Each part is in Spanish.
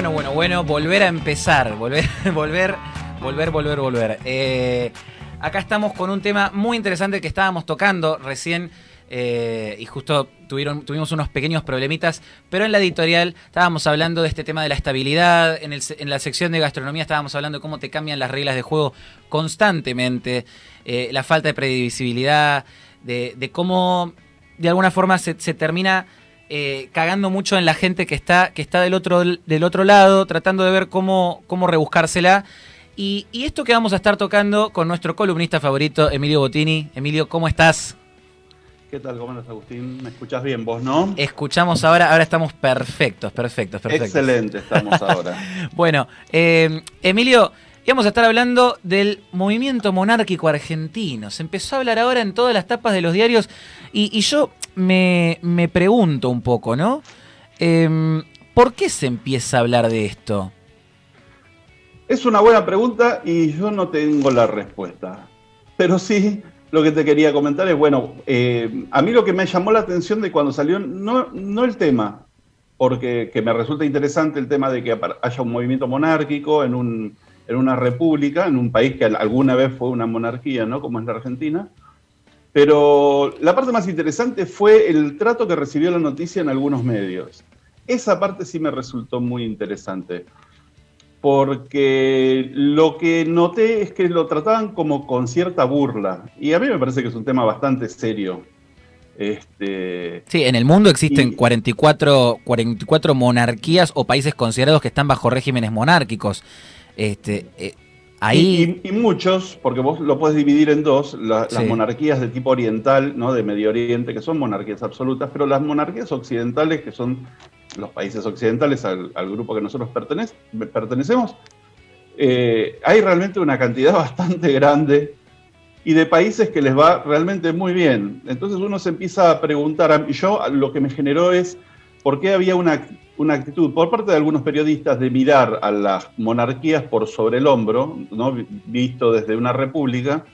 bueno, bueno, bueno, volver a empezar, volver, volver, volver, volver, volver. Eh, acá estamos con un tema muy interesante que estábamos tocando recién. Eh, y justo tuvieron, tuvimos unos pequeños problemitas, pero en la editorial estábamos hablando de este tema de la estabilidad, en, la sección de gastronomía estábamos hablando de cómo te cambian las reglas de juego constantemente, eh, la falta de previsibilidad, de, cómo de alguna forma se, termina eh, cagando mucho en la gente que está, que está del, otro, del otro lado, tratando de ver cómo, cómo rebuscársela. Y, y esto que vamos a estar tocando con nuestro columnista favorito, Emilio Bottini. Emilio, ¿cómo estás? ¿Qué tal? ¿Cómo estás, Agustín? ¿Me escuchás bien vos, no? Escuchamos ahora, ahora estamos perfectos, perfectos, perfectos. Excelente estamos ahora. bueno, eh, Emilio, íbamos a estar hablando del movimiento monárquico argentino. Se empezó a hablar ahora en todas las tapas de los diarios y, yo me, pregunto un poco, ¿no? Em, ¿Por qué se empieza a hablar de esto? Es una buena pregunta y yo no tengo la respuesta. Pero sí lo que te quería comentar es, bueno, eh, a mí lo que me llamó la atención de cuando salió, no, no el tema, porque me resulta interesante el tema de que haya un movimiento monárquico en, un, en una república, en un país que alguna vez fue una monarquía, ¿no? Como es la Argentina. Pero la parte más interesante fue el trato que recibió la noticia en algunos medios. Esa parte sí me resultó muy interesante porque lo que noté es que lo trataban como con cierta burla. Y a mí me parece que es un tema bastante serio. Este, sí, en el mundo existen 44, 44 monarquías o países considerados que están bajo regímenes monárquicos. Este, eh, ahí... Y, muchos, porque vos lo puedes dividir en dos, las monarquías de tipo oriental, ¿no? de Medio Oriente, que son monarquías absolutas, pero las monarquías occidentales, que son los países occidentales, al, grupo que nosotros pertenecemos, eh, hay realmente una cantidad bastante grande y de países que les va realmente muy bien. Entonces uno se empieza a preguntar, y yo lo que me generó es por qué había una, una, actitud por parte de algunos periodistas de mirar a las monarquías por sobre el hombro, ¿no? visto desde una república,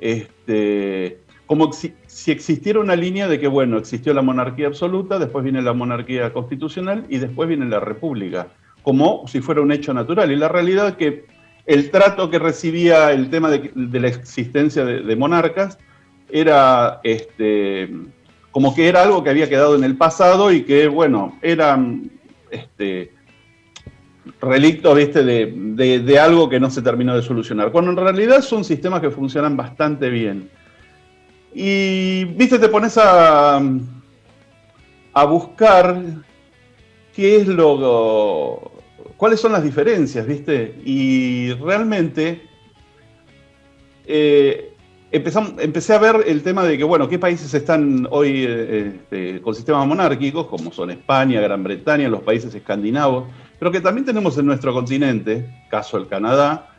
este, como si, existiera una línea de que, bueno, existió la monarquía absoluta, después viene la monarquía constitucional y después viene la república, como si fuera un hecho natural. Y la realidad es que el trato que recibía el tema de, la existencia de, monarcas era este, como que era algo que había quedado en el pasado y que, bueno, eran este, relictos ¿viste? De, de algo que no se terminó de solucionar, cuando en realidad son sistemas que funcionan bastante bien. Y, viste, te pones a, a buscar qué es lo, cuáles son las diferencias, viste. Y realmente eh, empecé a ver el tema de que, bueno, qué países están hoy eh, este, con sistemas monárquicos, como son España, Gran Bretaña, los países escandinavos, pero que también tenemos en nuestro continente, caso el Canadá,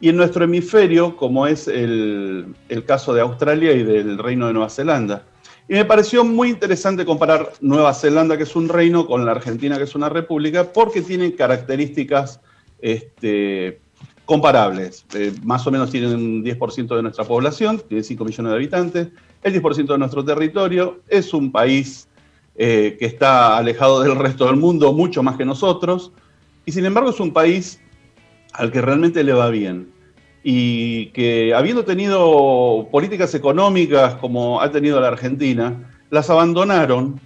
y en nuestro hemisferio, como es el, caso de Australia y del Reino de Nueva Zelanda. Y me pareció muy interesante comparar Nueva Zelanda, que es un reino, con la Argentina, que es una república, porque tienen características este, comparables. Eh, más o menos tienen un 10% de nuestra población, tiene 5 millones de habitantes, el 10% de nuestro territorio, es un país eh, que está alejado del resto del mundo mucho más que nosotros, y sin embargo es un país al que realmente le va bien. Y que habiendo tenido políticas económicas como ha tenido la Argentina, las abandonaron,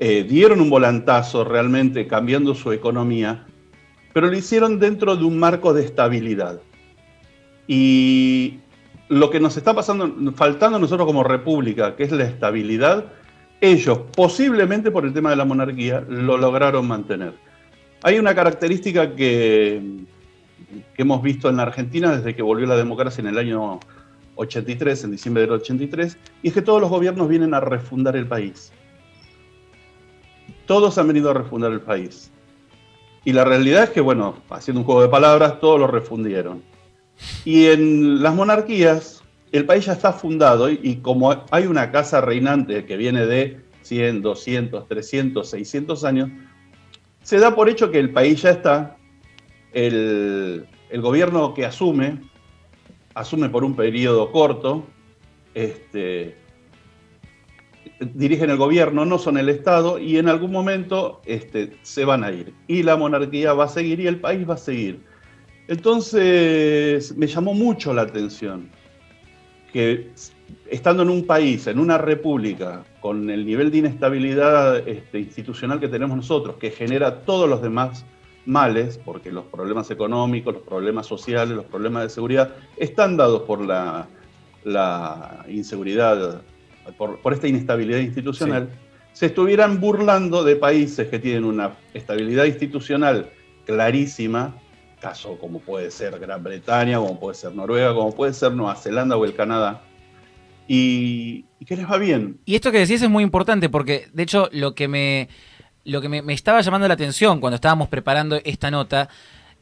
eh, dieron un volantazo realmente cambiando su economía, pero lo hicieron dentro de un marco de estabilidad. Y lo que nos está pasando, faltando a nosotros como república, que es la estabilidad, ellos, posiblemente por el tema de la monarquía, lo lograron mantener. Hay una característica que, hemos visto en la Argentina desde que volvió la democracia en el año 83, en diciembre del 83, y es que todos los gobiernos vienen a refundar el país. Todos han venido a refundar el país. Y la realidad es que, bueno, haciendo un juego de palabras, todos lo refundieron. Y en las monarquías, el país ya está fundado y, como hay una casa reinante que viene de 100, 200, 300, 600 años, se da por hecho que el país ya está, el, gobierno que asume, asume por un periodo corto, este, dirigen el gobierno, no son el Estado, y en algún momento este, se van a ir. Y la monarquía va a seguir y el país va a seguir. Entonces me llamó mucho la atención que estando en un país, en una república, con el nivel de inestabilidad este, institucional que tenemos nosotros, que genera todos los demás males, porque los problemas económicos, los problemas sociales, los problemas de seguridad, están dados por la, inseguridad, por, esta inestabilidad institucional, se estuvieran burlando de países que tienen una estabilidad institucional clarísima, caso como puede ser Gran Bretaña, como puede ser Noruega, como puede ser Nueva Zelanda o el Canadá, y, que les va bien. Y esto que decís es muy importante porque, de hecho, lo que me, lo que me, estaba llamando la atención cuando estábamos preparando esta nota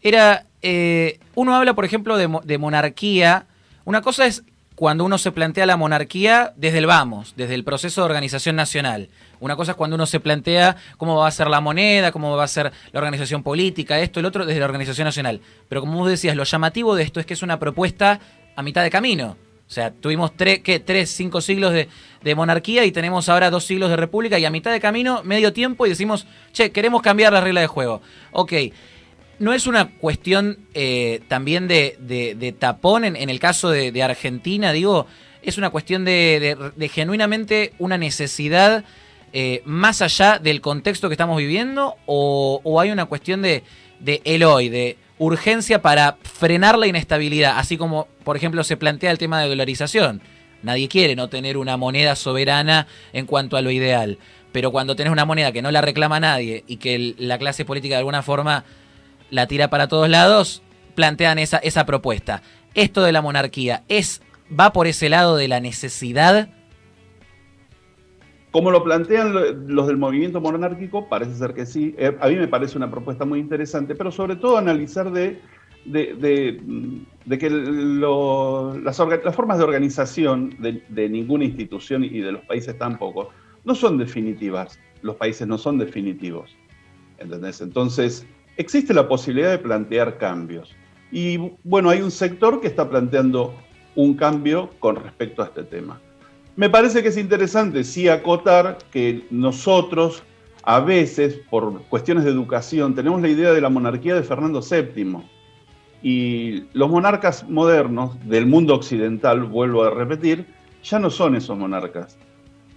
era, eh, uno habla, por ejemplo, de, de monarquía. Una cosa es cuando uno se plantea la monarquía desde el vamos, desde el proceso de organización nacional. Una cosa es cuando uno se plantea cómo va a ser la moneda, cómo va a ser la organización política, esto, el otro, desde la organización nacional. Pero como vos decías, lo llamativo de esto es que es una propuesta a mitad de camino. O sea, tuvimos tres, ¿qué? tres cinco siglos de, monarquía y tenemos ahora dos siglos de república y a mitad de camino, medio tiempo y decimos, che, queremos cambiar la regla de juego. Ok, no es una cuestión eh, también de, tapón en, el caso de, Argentina, digo, es una cuestión de, genuinamente una necesidad eh, más allá del contexto que estamos viviendo o, o hay una cuestión de, de el hoy, de urgencia para frenar la inestabilidad, así como, por ejemplo, se plantea el tema de dolarización. Nadie quiere no tener una moneda soberana en cuanto a lo ideal. Pero cuando tenés una moneda que no la reclama nadie y que la clase política de alguna forma la tira para todos lados, plantean esa, esa propuesta. Esto de la monarquía, ¿es, ¿va por ese lado de la necesidad como lo plantean los del movimiento monárquico, parece ser que sí. Eh, a mí me parece una propuesta muy interesante, pero sobre todo analizar de, que las, formas de organización de, ninguna institución y de los países tampoco no son definitivas. Los países no son definitivos. ¿Entendés? Entonces, existe la posibilidad de plantear cambios. Y bueno, hay un sector que está planteando un cambio con respecto a este tema. Me parece que es interesante sí acotar que nosotros a veces, por cuestiones de educación, tenemos la idea de la monarquía de Fernando VII. Y los monarcas modernos del mundo occidental, vuelvo a repetir, ya no son esos monarcas.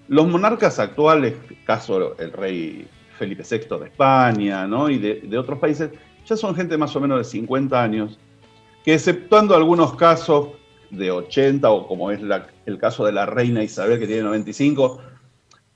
Los monarcas actuales, caso el rey Felipe VI de España ¿no? y de, otros países, ya son gente más o menos de 50 años, que exceptuando algunos casos de 80 o como es el caso de la reina Isabel que tiene 95,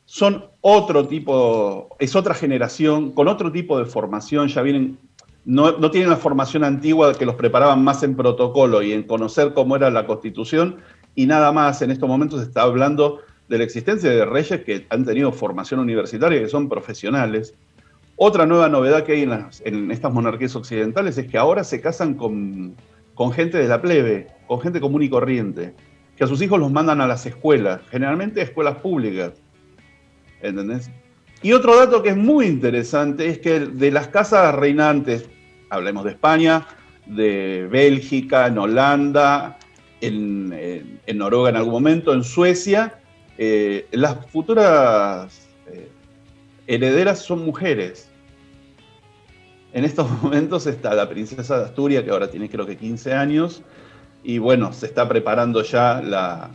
son otro tipo, es otra generación, con otro tipo de formación, ya vienen, no, no, tienen la formación antigua que los preparaban más en protocolo y en conocer cómo era la constitución y nada más. En estos momentos se está hablando de la existencia de reyes que han tenido formación universitaria, que son profesionales. Otra nueva novedad que hay en, estas monarquías occidentales es que ahora se casan con con gente de la plebe, con gente común y corriente, que a sus hijos los mandan a las escuelas, generalmente escuelas públicas. ¿Entendés? Y otro dato que es muy interesante es que de las casas reinantes, hablemos de España, de Bélgica, en Holanda, en, Noruega en algún momento, en Suecia, eh, las futuras eh, herederas son mujeres. En estos momentos está la princesa de Asturias, que ahora tiene creo que 15 años, y bueno, se está preparando ya la...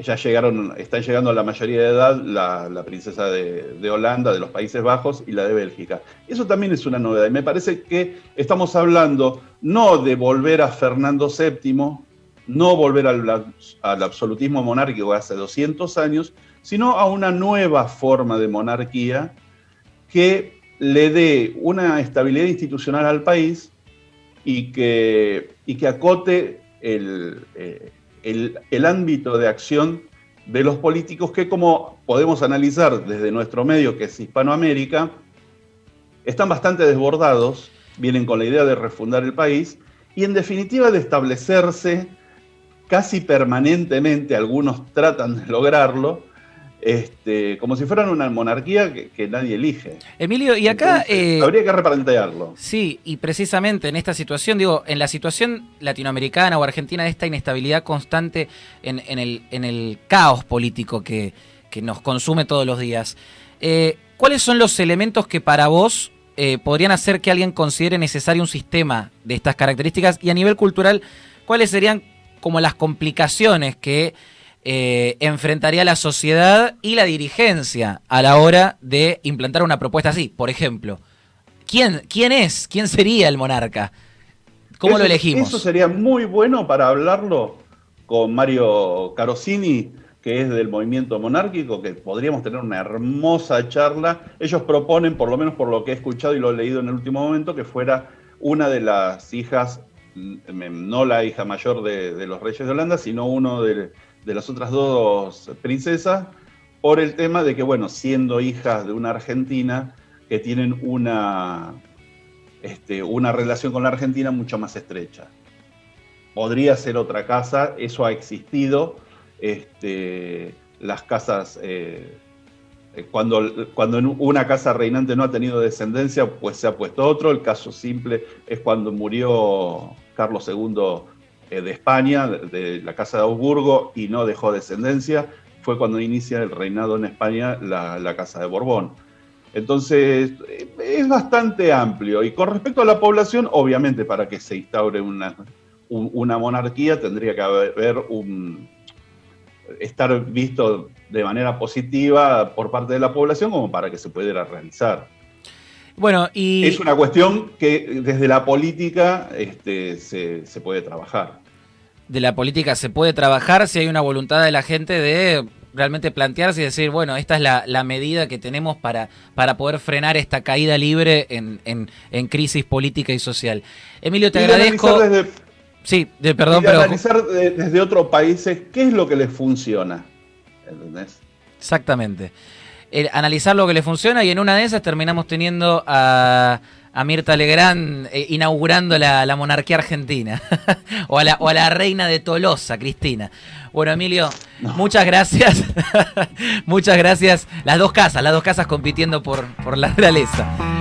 Ya llegaron, están llegando a la mayoría de edad la, princesa de, Holanda, de los Países Bajos y la de Bélgica. Eso también es una novedad. Y me parece que estamos hablando no de volver a Fernando VII, no volver al, al absolutismo monárquico hace 200 años, sino a una nueva forma de monarquía que le dé una estabilidad institucional al país y que, y que acote eh, el, el, ámbito de acción de los políticos que, como podemos analizar desde nuestro medio, que es Hispanoamérica, están bastante desbordados, vienen con la idea de refundar el país y en definitiva de establecerse casi permanentemente, algunos tratan de lograrlo, este, como si fueran una monarquía que, nadie elige. Emilio, y acá... Eh, habría que replantearlo. Sí, y precisamente en esta situación, digo, en la situación latinoamericana o argentina de esta inestabilidad constante en, el, en el caos político que, nos consume todos los días. Eh, ¿Cuáles son los elementos que para vos eh, podrían hacer que alguien considere necesario un sistema de estas características? Y a nivel cultural, ¿cuáles serían como las complicaciones que eh, enfrentaría la sociedad y la dirigencia a la hora de implantar una propuesta así? Por ejemplo, ¿quién, quién es? ¿Quién sería el monarca? ¿Cómo lo elegimos? Eso sería muy bueno para hablarlo con Mario Carosini, que es del movimiento monárquico, que podríamos tener una hermosa charla. Ellos proponen, por lo menos por lo que he escuchado y lo he leído en el último momento, que fuera una de las hijas, no la hija mayor de, los reyes de Holanda, sino uno de, las otras dos princesas, por el tema de que, bueno, siendo hijas de una argentina, que tienen una, este, una relación con la Argentina mucho más estrecha. Podría ser otra casa, eso ha existido, este, las casas, eh, eh, cuando, cuando una casa reinante no ha tenido descendencia, pues se ha puesto otro. El caso simple es cuando murió Carlos II eh, de España, de la casa de Augsburgo, y no dejó descendencia. Fue cuando inicia el reinado en España la, casa de Borbón. Entonces, es bastante amplio. Y con respecto a la población, obviamente, para que se instaure una, una monarquía tendría que haber un, estar visto de manera positiva por parte de la población como para que se pudiera realizar. Bueno, y... Es una cuestión que desde la política este, se, puede trabajar. De la política se puede trabajar si hay una voluntad de la gente de realmente plantearse y decir, bueno, esta es la, medida que tenemos para, para poder frenar esta caída libre en, en, crisis política y social. Emilio, te agradezco. Sí, de, perdón, pero. analizar desde otros países qué es lo que les funciona. ¿Entendés? Exactamente. Analizar lo que les funciona y en una de esas terminamos teniendo a, Mirta Legrand eh, inaugurando la, monarquía argentina. o, a la, o, a la, reina de Tolosa, Cristina. Bueno, Emilio, muchas gracias. muchas gracias. Las dos casas, las dos casas compitiendo por, por la realeza.